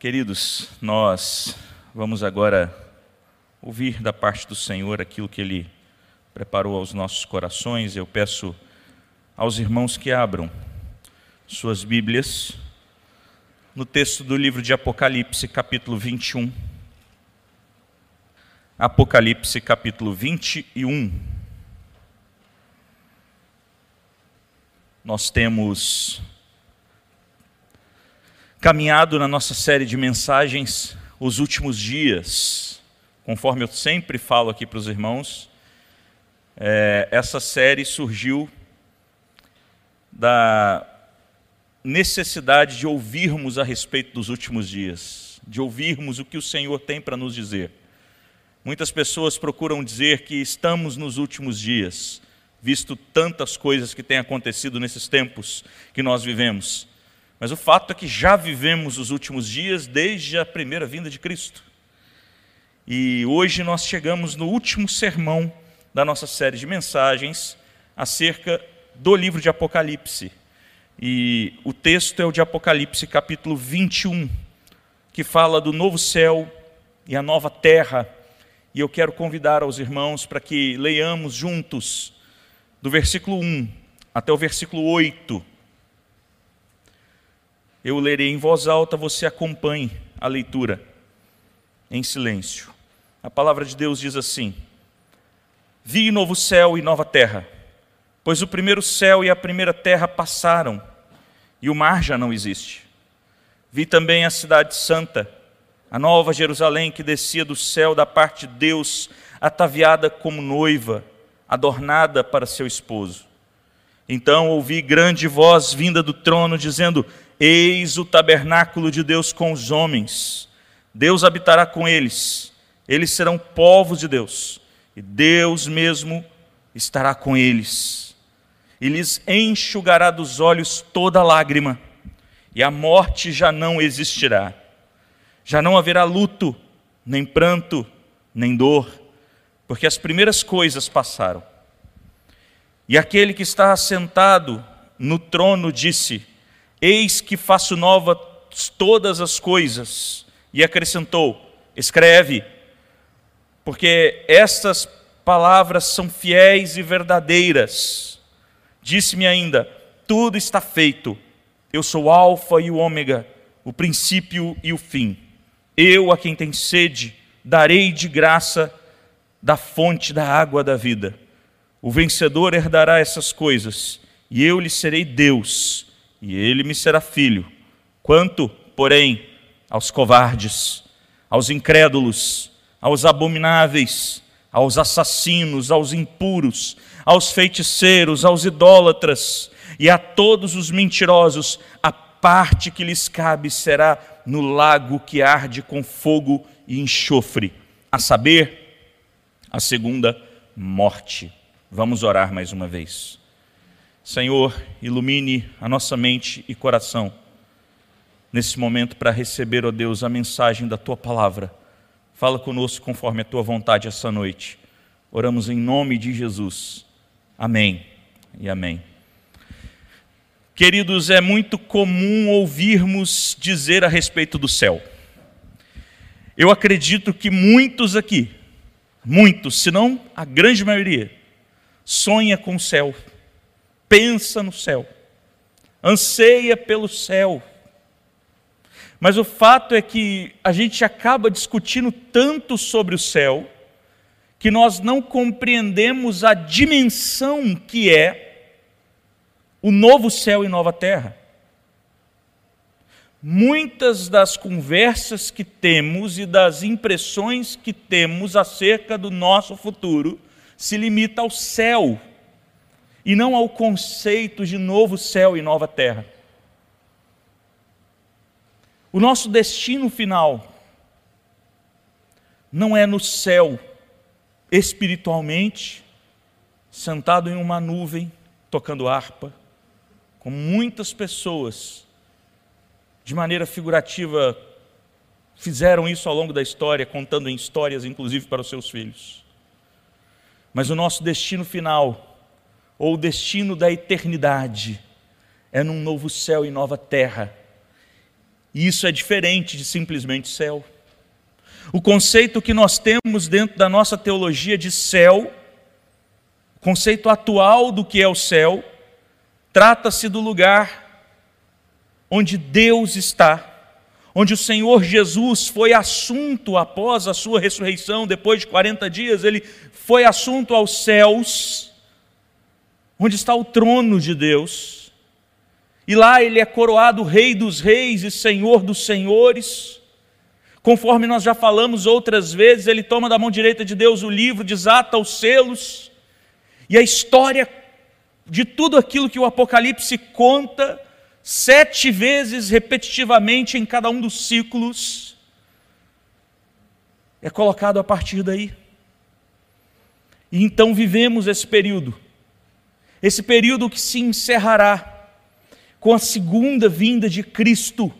Queridos, nós vamos agora ouvir da parte do Senhor aquilo que Ele preparou aos nossos corações. Eu peço aos irmãos que abram suas Bíblias no texto do livro de Apocalipse, capítulo 21. Apocalipse, capítulo 21. Nós temos caminhado na nossa série de mensagens os últimos dias. Conforme eu sempre falo aqui para os irmãos, é, essa série surgiu da necessidade de ouvirmos a respeito dos últimos dias, de ouvirmos o que o Senhor tem para nos dizer. Muitas pessoas procuram dizer que estamos nos últimos dias, visto tantas coisas que têm acontecido nesses tempos que nós vivemos. Mas o fato é que já vivemos os últimos dias desde a primeira vinda de Cristo. E hoje nós chegamos no último sermão da nossa série de mensagens acerca do livro de Apocalipse. E o texto é o de Apocalipse, capítulo 21, que fala do novo céu e a nova terra. E eu quero convidar aos irmãos para que leiamos juntos, do versículo 1 até o versículo 8 eu lerei em voz alta, você acompanhe a leitura em silêncio. A palavra de Deus diz assim: Vi novo céu e nova terra, pois o primeiro céu e a primeira terra passaram, e o mar já não existe. Vi também a cidade santa, a nova Jerusalém que descia do céu da parte de Deus, ataviada como noiva, adornada para seu esposo. Então ouvi grande voz vinda do trono dizendo: Eis o tabernáculo de Deus com os homens. Deus habitará com eles. Eles serão povos de Deus. E Deus mesmo estará com eles. E lhes enxugará dos olhos toda lágrima. E a morte já não existirá. Já não haverá luto, nem pranto, nem dor, porque as primeiras coisas passaram. E aquele que está assentado no trono disse: Eis que faço novas todas as coisas. E acrescentou: Escreve, porque estas palavras são fiéis e verdadeiras. Disse-me ainda: Tudo está feito. Eu sou o Alfa e o Ômega, o princípio e o fim. Eu, a quem tem sede, darei de graça da fonte da água da vida. O vencedor herdará essas coisas, e eu lhe serei Deus e ele me será filho. Quanto, porém, aos covardes, aos incrédulos, aos abomináveis, aos assassinos, aos impuros, aos feiticeiros, aos idólatras e a todos os mentirosos, a parte que lhes cabe será no lago que arde com fogo e enxofre, a saber, a segunda morte. Vamos orar mais uma vez. Senhor, ilumine a nossa mente e coração nesse momento para receber, ó Deus, a mensagem da tua palavra. Fala conosco conforme a tua vontade essa noite. Oramos em nome de Jesus. Amém e amém. Queridos, é muito comum ouvirmos dizer a respeito do céu. Eu acredito que muitos aqui, muitos, se não a grande maioria, sonha com o céu pensa no céu, anseia pelo céu. Mas o fato é que a gente acaba discutindo tanto sobre o céu, que nós não compreendemos a dimensão que é o novo céu e nova terra. Muitas das conversas que temos e das impressões que temos acerca do nosso futuro se limita ao céu e não ao conceito de novo céu e nova terra. O nosso destino final não é no céu, espiritualmente, sentado em uma nuvem, tocando harpa, como muitas pessoas, de maneira figurativa, fizeram isso ao longo da história, contando em histórias, inclusive para os seus filhos. Mas o nosso destino final ou o destino da eternidade é num novo céu e nova terra, E isso é diferente de simplesmente céu. O conceito que nós temos dentro da nossa teologia de céu, o conceito atual do que é o céu, trata-se do lugar onde Deus está, onde o Senhor Jesus foi assunto após a sua ressurreição, depois de 40 dias, ele foi assunto aos céus, onde está o trono de Deus, e lá ele é coroado Rei dos Reis e Senhor dos Senhores. Conforme nós já falamos outras vezes, ele toma da mão direita de Deus o livro, desata os selos, e a história de tudo aquilo que o Apocalipse conta, sete vezes repetitivamente em cada um dos ciclos, é colocado a partir daí. E então vivemos esse período, esse período que se encerrará com a segunda vinda de Cristo,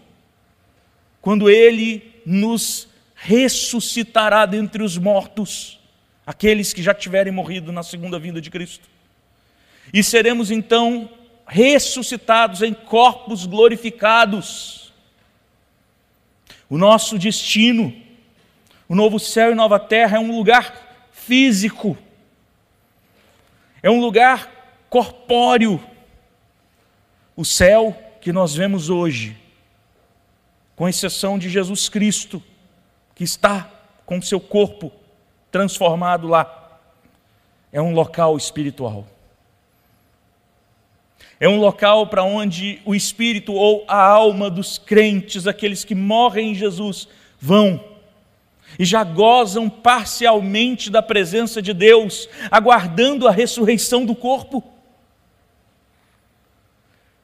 quando Ele nos ressuscitará dentre os mortos, aqueles que já tiverem morrido na segunda vinda de Cristo. E seremos então ressuscitados em corpos glorificados. O nosso destino, o novo céu e nova terra, é um lugar físico, é um lugar corpóreo. O céu que nós vemos hoje com exceção de Jesus Cristo, que está com seu corpo transformado lá. É um local espiritual. É um local para onde o espírito ou a alma dos crentes, aqueles que morrem em Jesus, vão e já gozam parcialmente da presença de Deus, aguardando a ressurreição do corpo.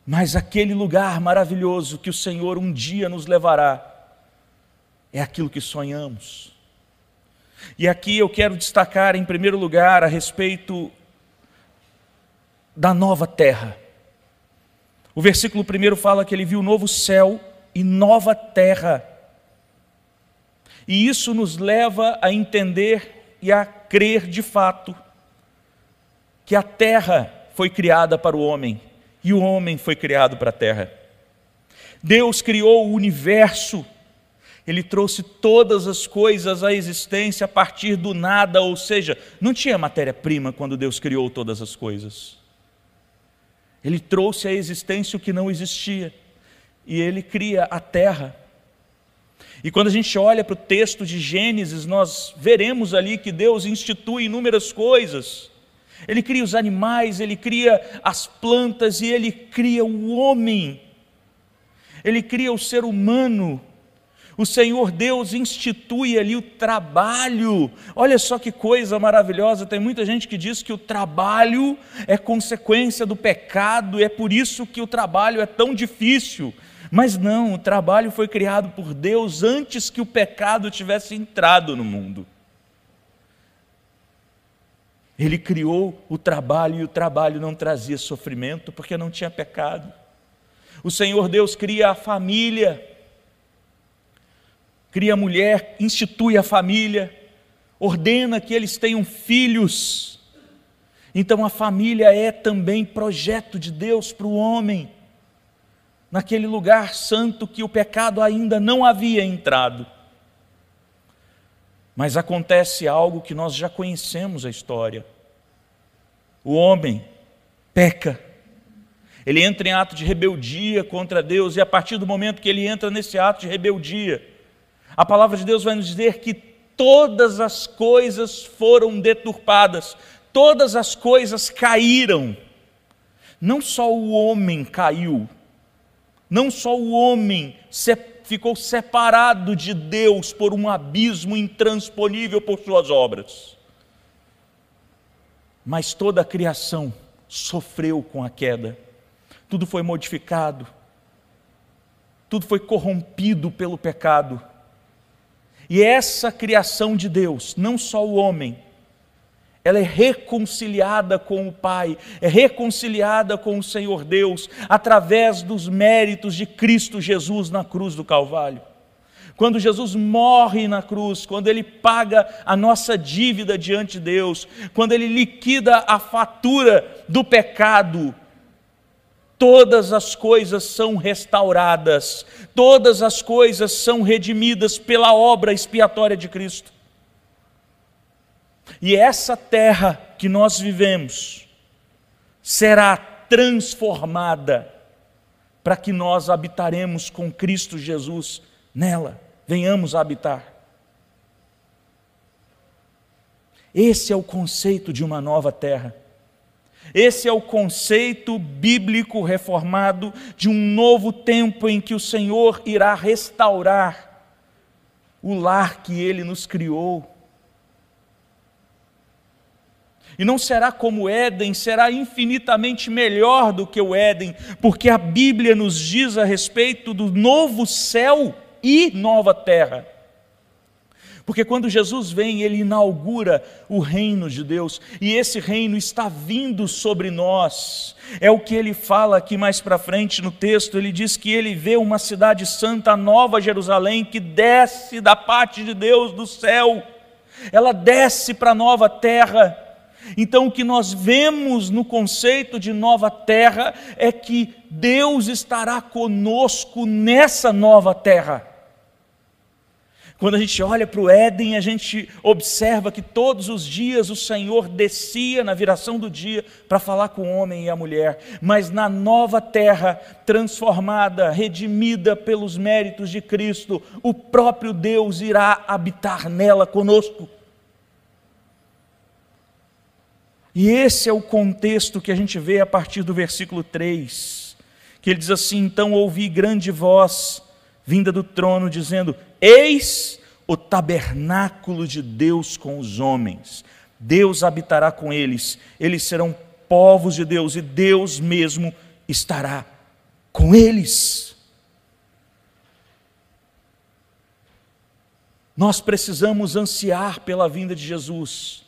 Mas aquele lugar maravilhoso que o Senhor um dia nos levará é aquilo que sonhamos. E aqui eu quero destacar, em primeiro lugar, a respeito da nova terra. O versículo primeiro fala que ele viu novo céu e nova terra. E isso nos leva a entender e a crer de fato que a terra foi criada para o homem e o homem foi criado para a terra. Deus criou o universo, ele trouxe todas as coisas à existência a partir do nada, ou seja, não tinha matéria-prima quando Deus criou todas as coisas. Ele trouxe à existência o que não existia, e ele cria a terra. E quando a gente olha para o texto de Gênesis, nós veremos ali que Deus institui inúmeras coisas. Ele cria os animais, ele cria as plantas e ele cria o homem. Ele cria o ser humano. O Senhor Deus institui ali o trabalho. Olha só que coisa maravilhosa. Tem muita gente que diz que o trabalho é consequência do pecado é por isso que o trabalho é tão difícil. Mas não, o trabalho foi criado por Deus antes que o pecado tivesse entrado no mundo. Ele criou o trabalho e o trabalho não trazia sofrimento porque não tinha pecado. O Senhor Deus cria a família, cria a mulher, institui a família, ordena que eles tenham filhos. Então a família é também projeto de Deus para o homem, naquele lugar santo que o pecado ainda não havia entrado. Mas acontece algo que nós já conhecemos a história. O homem peca. Ele entra em ato de rebeldia contra Deus, e a partir do momento que ele entra nesse ato de rebeldia, a palavra de Deus vai nos dizer que todas as coisas foram deturpadas, todas as coisas caíram. Não só o homem caiu, não só o homem se ficou separado de Deus por um abismo intransponível por suas obras. Mas toda a criação sofreu com a queda, tudo foi modificado, tudo foi corrompido pelo pecado. E essa criação de Deus, não só o homem, ela é reconciliada com o Pai, é reconciliada com o Senhor Deus, através dos méritos de Cristo Jesus na cruz do Calvário. Quando Jesus morre na cruz, quando ele paga a nossa dívida diante de Deus, quando ele liquida a fatura do pecado, todas as coisas são restauradas, todas as coisas são redimidas pela obra expiatória de Cristo. E essa terra que nós vivemos será transformada para que nós habitaremos com Cristo Jesus nela, venhamos a habitar. Esse é o conceito de uma nova terra. Esse é o conceito bíblico reformado de um novo tempo em que o Senhor irá restaurar o lar que ele nos criou. E não será como Éden, será infinitamente melhor do que o Éden, porque a Bíblia nos diz a respeito do novo céu e nova terra. Porque quando Jesus vem, ele inaugura o reino de Deus, e esse reino está vindo sobre nós. É o que ele fala aqui mais para frente no texto, ele diz que ele vê uma cidade santa, a nova Jerusalém, que desce da parte de Deus do céu. Ela desce para a nova terra. Então, o que nós vemos no conceito de nova terra é que Deus estará conosco nessa nova terra. Quando a gente olha para o Éden, a gente observa que todos os dias o Senhor descia na viração do dia para falar com o homem e a mulher, mas na nova terra, transformada, redimida pelos méritos de Cristo, o próprio Deus irá habitar nela conosco. E esse é o contexto que a gente vê a partir do versículo 3, que ele diz assim: Então ouvi grande voz vinda do trono, dizendo: Eis o tabernáculo de Deus com os homens. Deus habitará com eles, eles serão povos de Deus e Deus mesmo estará com eles. Nós precisamos ansiar pela vinda de Jesus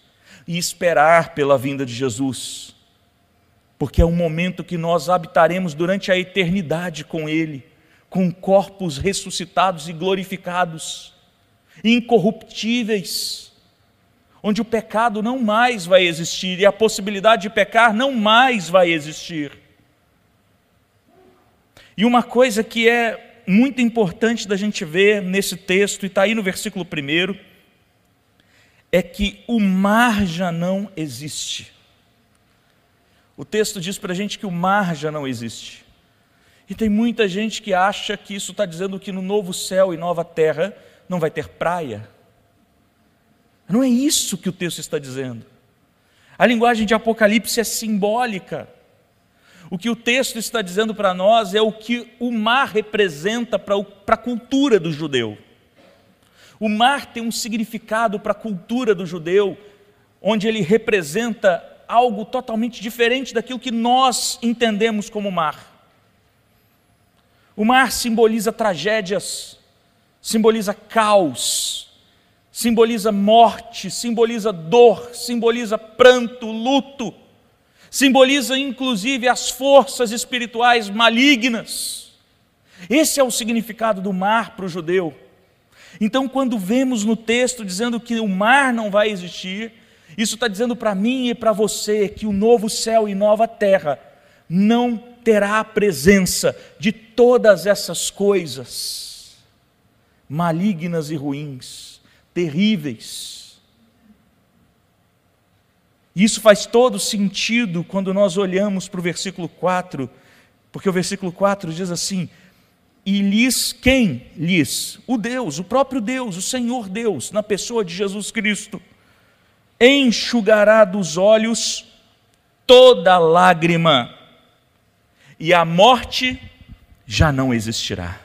e esperar pela vinda de Jesus, porque é um momento que nós habitaremos durante a eternidade com Ele com corpos ressuscitados e glorificados, incorruptíveis, onde o pecado não mais vai existir e a possibilidade de pecar não mais vai existir. E uma coisa que é muito importante da gente ver nesse texto, e está aí no versículo 1, é que o mar já não existe. O texto diz para a gente que o mar já não existe. E tem muita gente que acha que isso está dizendo que no novo céu e nova terra não vai ter praia. Não é isso que o texto está dizendo. A linguagem de Apocalipse é simbólica. O que o texto está dizendo para nós é o que o mar representa para a cultura do judeu. O mar tem um significado para a cultura do judeu, onde ele representa algo totalmente diferente daquilo que nós entendemos como mar. O mar simboliza tragédias, simboliza caos, simboliza morte, simboliza dor, simboliza pranto, luto, simboliza inclusive as forças espirituais malignas. Esse é o significado do mar para o judeu. Então, quando vemos no texto dizendo que o mar não vai existir, isso está dizendo para mim e para você que o novo céu e nova terra não terá a presença de todas essas coisas malignas e ruins, terríveis. Isso faz todo sentido quando nós olhamos para o versículo 4, porque o versículo 4 diz assim: E lhes, quem lhes? O Deus, o próprio Deus, o Senhor Deus, na pessoa de Jesus Cristo, enxugará dos olhos toda lágrima e a morte já não existirá.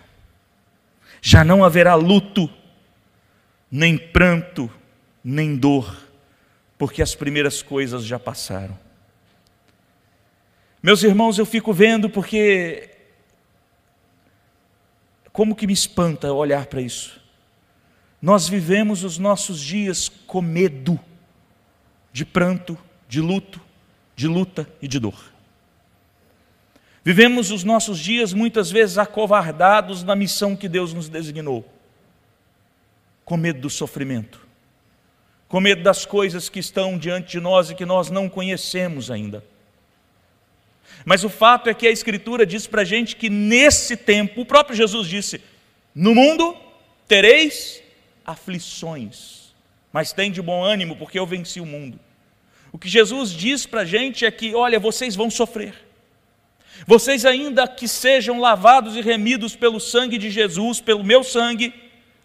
Já não haverá luto, nem pranto, nem dor, porque as primeiras coisas já passaram. Meus irmãos, eu fico vendo porque como que me espanta olhar para isso. Nós vivemos os nossos dias com medo de pranto, de luto, de luta e de dor. Vivemos os nossos dias muitas vezes acovardados na missão que Deus nos designou, com medo do sofrimento, com medo das coisas que estão diante de nós e que nós não conhecemos ainda. Mas o fato é que a Escritura diz para a gente que nesse tempo, o próprio Jesus disse: No mundo tereis aflições, mas tem de bom ânimo, porque eu venci o mundo. O que Jesus diz para a gente é que, olha, vocês vão sofrer. Vocês, ainda que sejam lavados e remidos pelo sangue de Jesus, pelo meu sangue,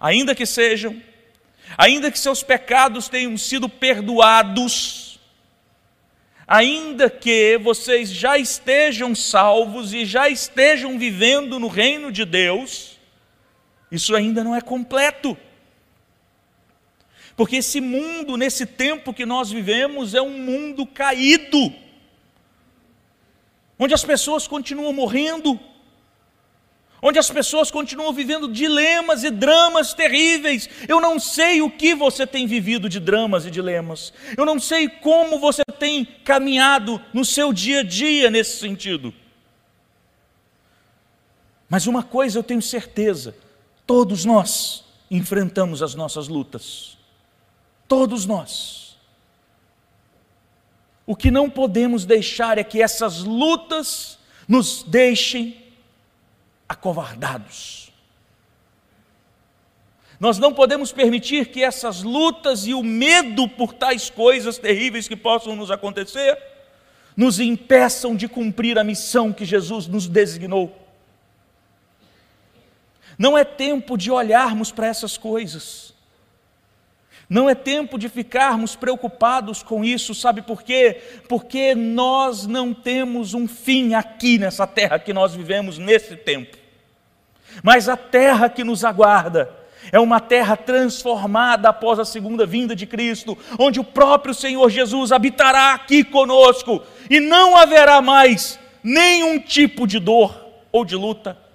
ainda que sejam, ainda que seus pecados tenham sido perdoados, ainda que vocês já estejam salvos e já estejam vivendo no reino de Deus, isso ainda não é completo. Porque esse mundo, nesse tempo que nós vivemos, é um mundo caído, onde as pessoas continuam morrendo, onde as pessoas continuam vivendo dilemas e dramas terríveis. Eu não sei o que você tem vivido de dramas e dilemas, eu não sei como você tem caminhado no seu dia a dia nesse sentido. Mas uma coisa eu tenho certeza: todos nós enfrentamos as nossas lutas, todos nós. O que não podemos deixar é que essas lutas nos deixem acovardados. Nós não podemos permitir que essas lutas e o medo por tais coisas terríveis que possam nos acontecer nos impeçam de cumprir a missão que Jesus nos designou. Não é tempo de olharmos para essas coisas. Não é tempo de ficarmos preocupados com isso, sabe por quê? Porque nós não temos um fim aqui nessa terra que nós vivemos nesse tempo. Mas a terra que nos aguarda é uma terra transformada após a segunda vinda de Cristo, onde o próprio Senhor Jesus habitará aqui conosco e não haverá mais nenhum tipo de dor ou de luta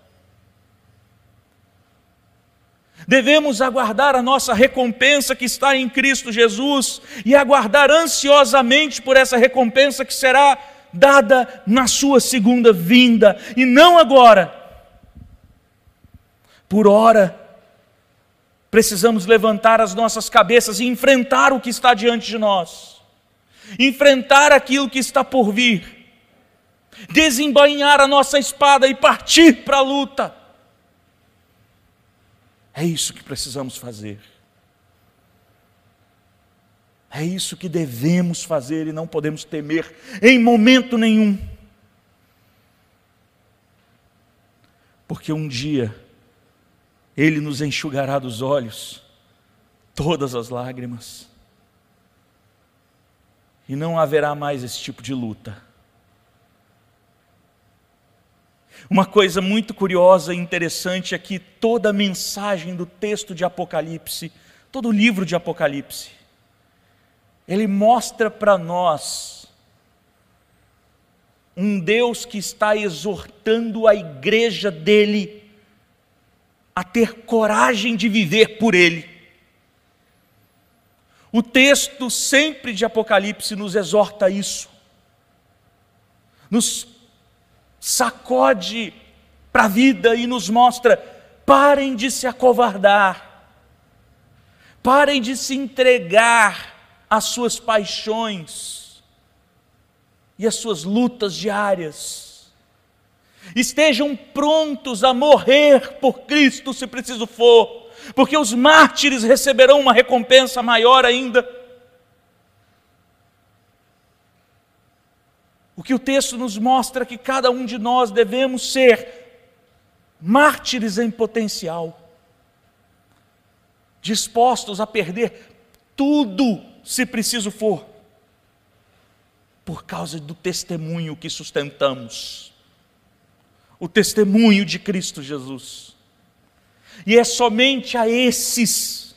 Devemos aguardar a nossa recompensa que está em Cristo Jesus e aguardar ansiosamente por essa recompensa que será dada na Sua segunda vinda e não agora. Por ora, precisamos levantar as nossas cabeças e enfrentar o que está diante de nós, enfrentar aquilo que está por vir, desembainhar a nossa espada e partir para a luta é isso que precisamos fazer. É isso que devemos fazer e não podemos temer em momento nenhum. Porque um dia Ele nos enxugará dos olhos todas as lágrimas, e não haverá mais esse tipo de luta. Uma coisa muito curiosa e interessante é que toda a mensagem do texto de Apocalipse, todo o livro de Apocalipse, ele mostra para nós um Deus que está exortando a igreja dele a ter coragem de viver por ele. O texto sempre de Apocalipse nos exorta a isso, nos sacode para a vida e nos mostra: parem de se acovardar, parem de se entregar às suas paixões e às suas lutas diárias. Estejam prontos a morrer por Cristo se preciso for, porque os mártires receberão uma recompensa maior ainda. O que o texto nos mostra é que cada um de nós devemos ser mártires em potencial, dispostos a perder tudo, se preciso for, por causa do testemunho que sustentamos o testemunho de Cristo Jesus. E é somente a esses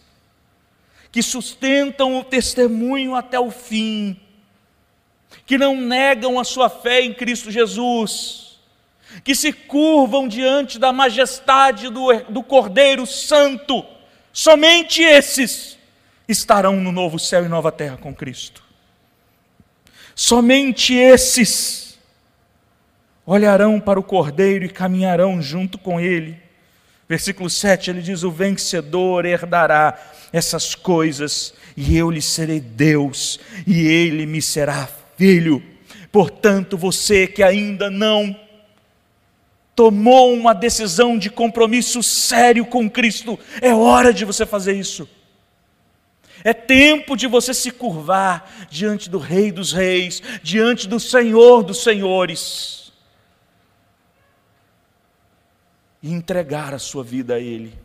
que sustentam o testemunho até o fim que não negam a sua fé em Cristo Jesus, que se curvam diante da majestade do, do Cordeiro Santo, somente esses estarão no novo céu e nova terra com Cristo. Somente esses olharão para o Cordeiro e caminharão junto com Ele. Versículo 7 ele diz: O vencedor herdará essas coisas, e eu lhe serei Deus, e ele me será filho. Portanto, você que ainda não tomou uma decisão de compromisso sério com Cristo, é hora de você fazer isso. É tempo de você se curvar diante do Rei dos Reis, diante do Senhor dos Senhores, e entregar a sua vida a Ele,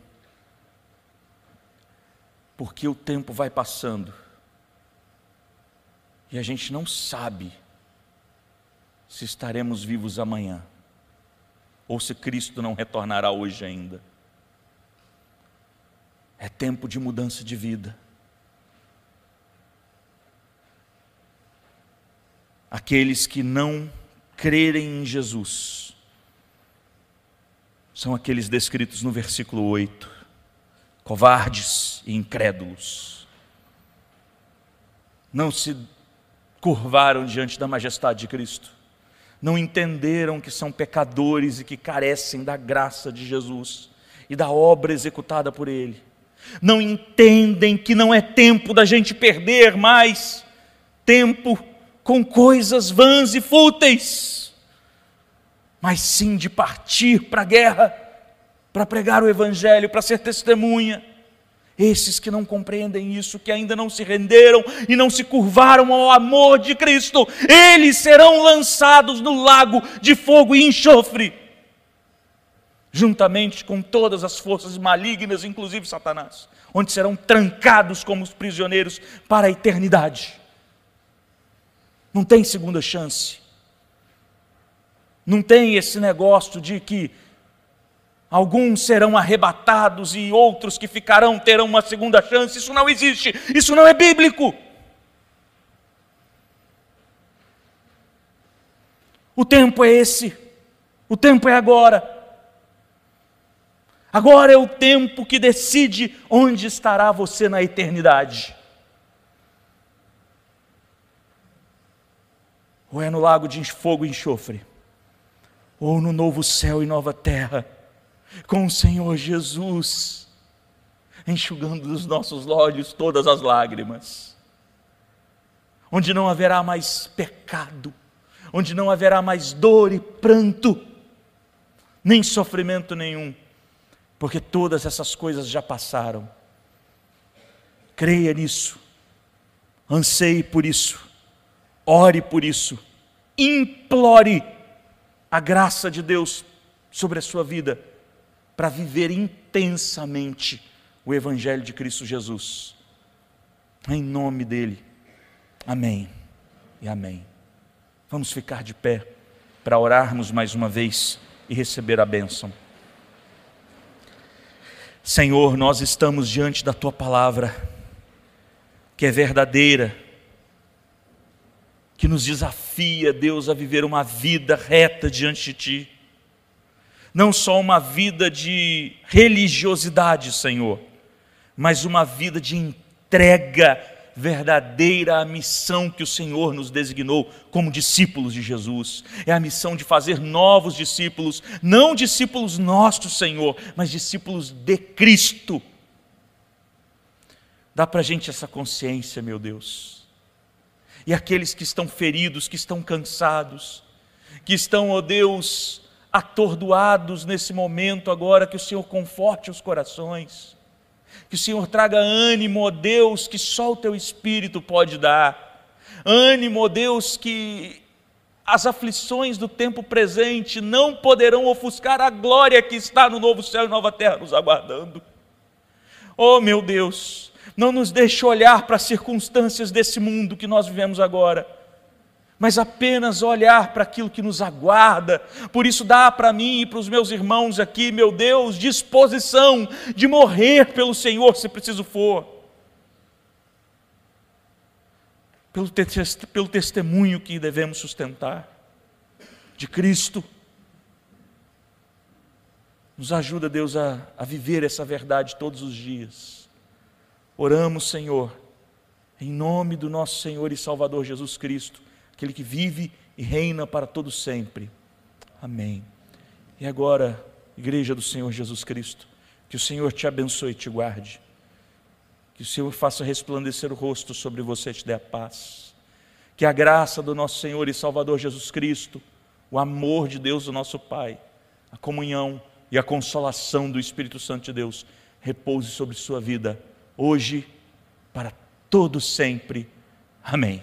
porque o tempo vai passando e a gente não sabe se estaremos vivos amanhã ou se Cristo não retornará hoje ainda. É tempo de mudança de vida. Aqueles que não crerem em Jesus são aqueles descritos no versículo 8, covardes e incrédulos. Não se curvaram diante da majestade de Cristo não entenderam que são pecadores e que carecem da graça de Jesus e da obra executada por Ele. Não entendem que não é tempo da gente perder mais tempo com coisas vãs e fúteis, mas sim de partir para a guerra, para pregar o Evangelho, para ser testemunha esses que não compreendem isso, que ainda não se renderam e não se curvaram ao amor de Cristo, eles serão lançados no lago de fogo e enxofre, juntamente com todas as forças malignas, inclusive Satanás, onde serão trancados como os prisioneiros para a eternidade. Não tem segunda chance. Não tem esse negócio de que Alguns serão arrebatados e outros que ficarão terão uma segunda chance. Isso não existe. Isso não é bíblico. O tempo é esse. O tempo é agora. Agora é o tempo que decide onde estará você na eternidade. Ou é no lago de fogo e enxofre, ou no novo céu e nova terra com o Senhor Jesus, enxugando dos nossos olhos todas as lágrimas, onde não haverá mais pecado, onde não haverá mais dor e pranto, nem sofrimento nenhum, porque todas essas coisas já passaram. Creia nisso, anseie por isso, ore por isso, implore a graça de Deus sobre a sua vida para viver intensamente o Evangelho de Cristo Jesus. Em nome dele. Amém e amém. Vamos ficar de pé para orarmos mais uma vez e receber a bênção. Senhor, nós estamos diante da tua palavra, que é verdadeira, que nos desafia, Deus, a viver uma vida reta diante de ti não só uma vida de religiosidade, Senhor, mas uma vida de entrega verdadeira à missão que o Senhor nos designou como discípulos de Jesus. É a missão de fazer novos discípulos, não discípulos nossos, Senhor, mas discípulos de Cristo. Dá para a gente essa consciência, meu Deus. E aqueles que estão feridos, que estão cansados, que estão, ó oh Deus, atordoados nesse momento agora, que o Senhor conforte os corações, que o Senhor traga ânimo, ó Deus, que só o teu Espírito pode dar, ânimo, ó Deus, que as aflições do tempo presente não poderão ofuscar a glória que está no novo céu e nova terra nos aguardando. Oh meu Deus, não nos deixe olhar para as circunstâncias desse mundo que nós vivemos agora mas apenas olhar para aquilo que nos aguarda. Por isso, dá para mim e para os meus irmãos aqui, meu Deus, disposição de morrer pelo Senhor, se preciso for. Pelo, te pelo testemunho que devemos sustentar de Cristo. Nos ajuda, Deus, a, a viver essa verdade todos os dias. Oramos, Senhor, em nome do nosso Senhor e Salvador Jesus Cristo aquele que vive e reina para todo sempre. Amém. E agora, igreja do Senhor Jesus Cristo, que o Senhor te abençoe e te guarde. Que o Senhor faça resplandecer o rosto sobre você e te dê a paz. Que a graça do nosso Senhor e Salvador Jesus Cristo, o amor de Deus, o nosso Pai, a comunhão e a consolação do Espírito Santo de Deus repouse sobre sua vida, hoje, para todo sempre. Amém.